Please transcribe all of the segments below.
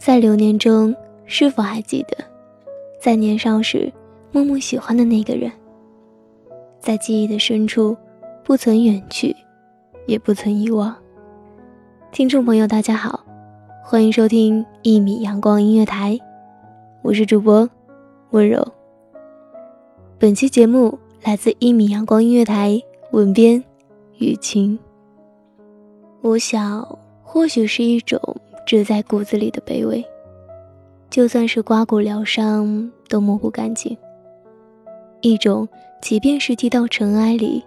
在流年中，是否还记得，在年少时默默喜欢的那个人？在记忆的深处，不曾远去，也不曾遗忘。听众朋友，大家好，欢迎收听一米阳光音乐台，我是主播温柔。本期节目来自一米阳光音乐台，文编雨晴。我想，或许是一种。植在骨子里的卑微，就算是刮骨疗伤都抹不干净。一种即便是滴到尘埃里，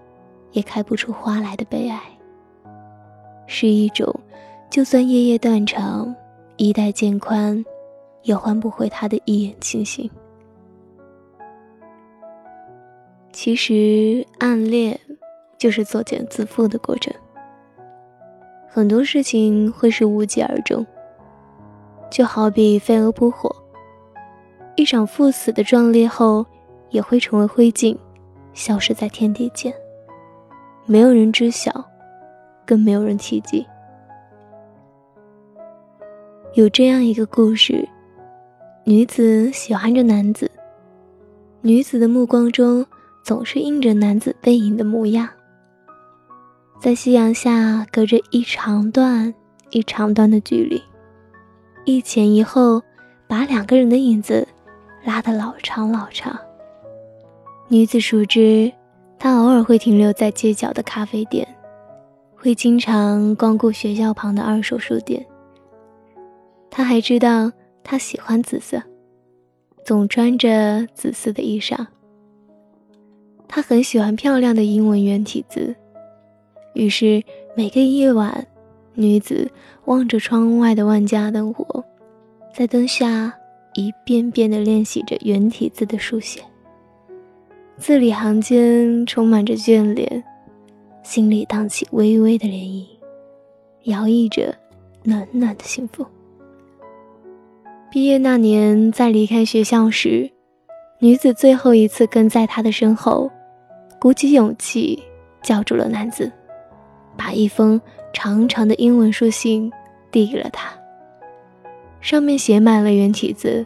也开不出花来的悲哀。是一种，就算夜夜断肠，衣带渐宽，也换不回他的一眼清醒。其实，暗恋就是作茧自缚的过程。很多事情会是无疾而终，就好比飞蛾扑火，一场赴死的壮烈后，也会成为灰烬，消失在天地间。没有人知晓，更没有人提及。有这样一个故事：女子喜欢着男子，女子的目光中总是映着男子背影的模样。在夕阳下，隔着一长段一长段的距离，一前一后，把两个人的影子拉得老长老长。女子熟知，他偶尔会停留在街角的咖啡店，会经常光顾学校旁的二手书店。他还知道，他喜欢紫色，总穿着紫色的衣裳。他很喜欢漂亮的英文圆体字。于是每个夜晚，女子望着窗外的万家灯火，在灯下一遍遍地练习着圆体字的书写。字里行间充满着眷恋，心里荡起微微的涟漪，摇曳着暖暖的幸福。毕业那年，在离开学校时，女子最后一次跟在他的身后，鼓起勇气叫住了男子。把一封长长的英文书信递给了他，上面写满了圆体字，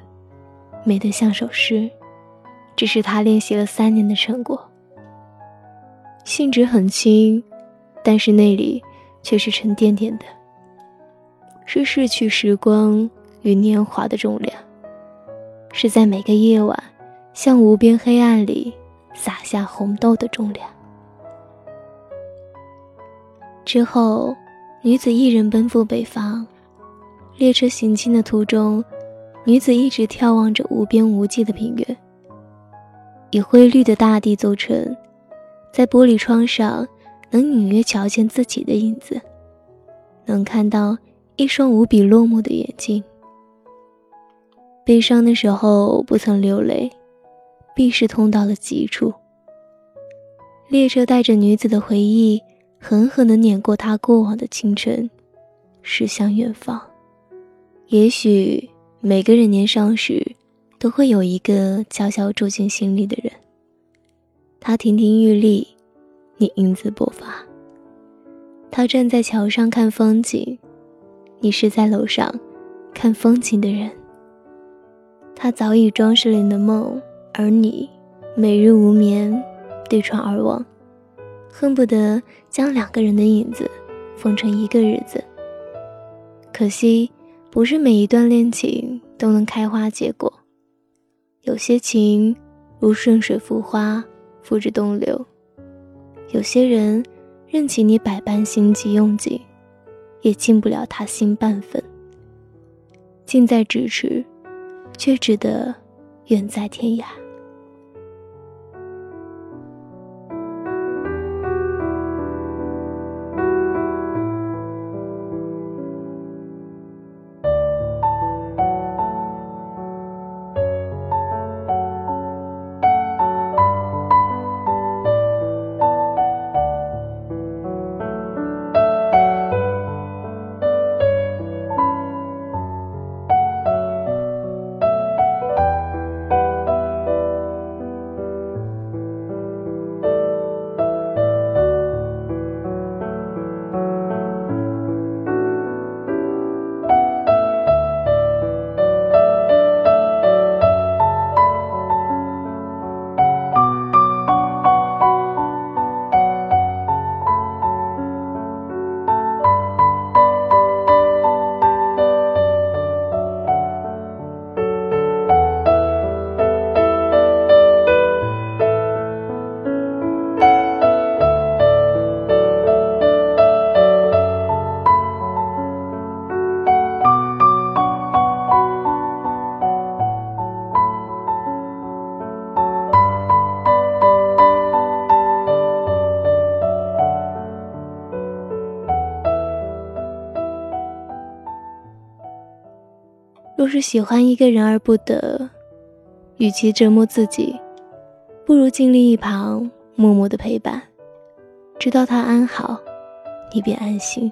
美得像首诗。这是他练习了三年的成果。信纸很轻，但是内里却是沉甸甸的，是逝去时光与年华的重量，是在每个夜晚向无边黑暗里洒下红豆的重量。之后，女子一人奔赴北方。列车行进的途中，女子一直眺望着无边无际的平原。以灰绿的大地组成，在玻璃窗上，能隐约瞧见自己的影子，能看到一双无比落寞的眼睛。悲伤的时候不曾流泪，必是痛到了极处。列车带着女子的回忆。狠狠地碾过他过往的青春，驶向远方。也许每个人年少时，都会有一个悄悄住进心里的人。他亭亭玉立，你英姿勃发。他站在桥上看风景，你是在楼上看风景的人。他早已装饰了你的梦，而你每日无眠，对窗而望，恨不得将两个人的影子缝成一个日子。可惜，不是每一段恋情都能开花结果，有些情如顺水浮花，付之东流；有些人任其你百般心机用尽，也进不了他心半分。近在咫尺。却只得远在天涯。就是喜欢一个人而不得，与其折磨自己，不如静立一旁，默默的陪伴，直到他安好，你便安心。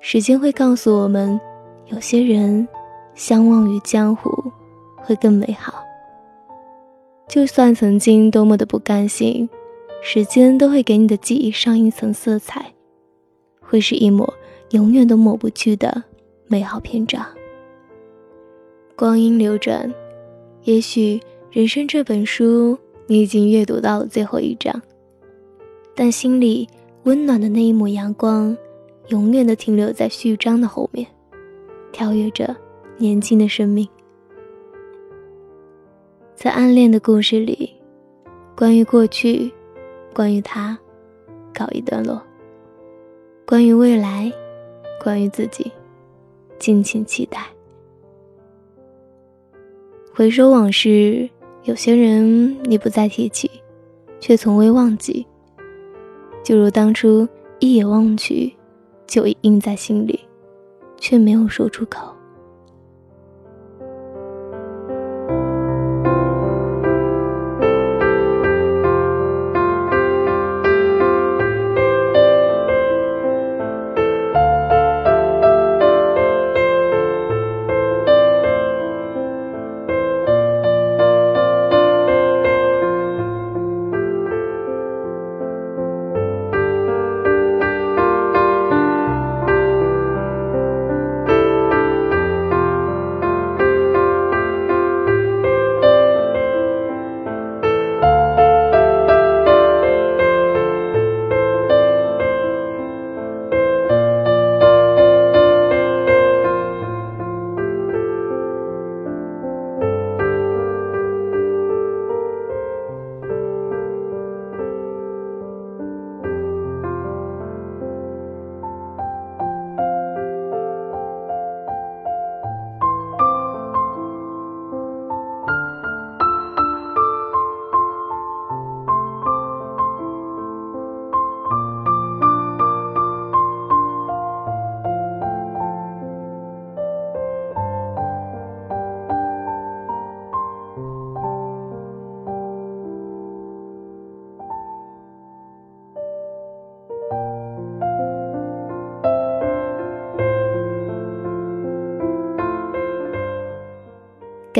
时间会告诉我们，有些人相忘于江湖会更美好。就算曾经多么的不甘心，时间都会给你的记忆上一层色彩，会是一抹永远都抹不去的美好篇章。光阴流转，也许人生这本书你已经阅读到了最后一章，但心里温暖的那一抹阳光，永远的停留在序章的后面，跳跃着年轻的生命。在暗恋的故事里，关于过去，关于他，告一段落；关于未来，关于自己，敬请期待。回首往事，有些人你不再提起，却从未忘记。就如当初一眼望去，就已印在心里，却没有说出口。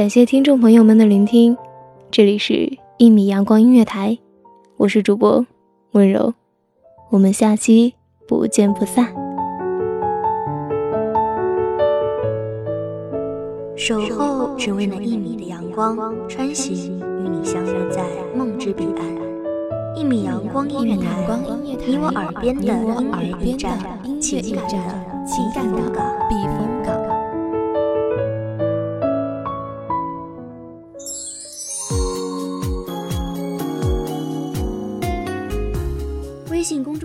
感谢听众朋友们的聆听，这里是《一米阳光音乐台》，我是主播温柔。我们下期不见不散。守候只为那一米的阳光，穿行与你相约在梦之彼岸。一米阳光音乐台，你我耳边的音乐驿站，情感的情感的避风。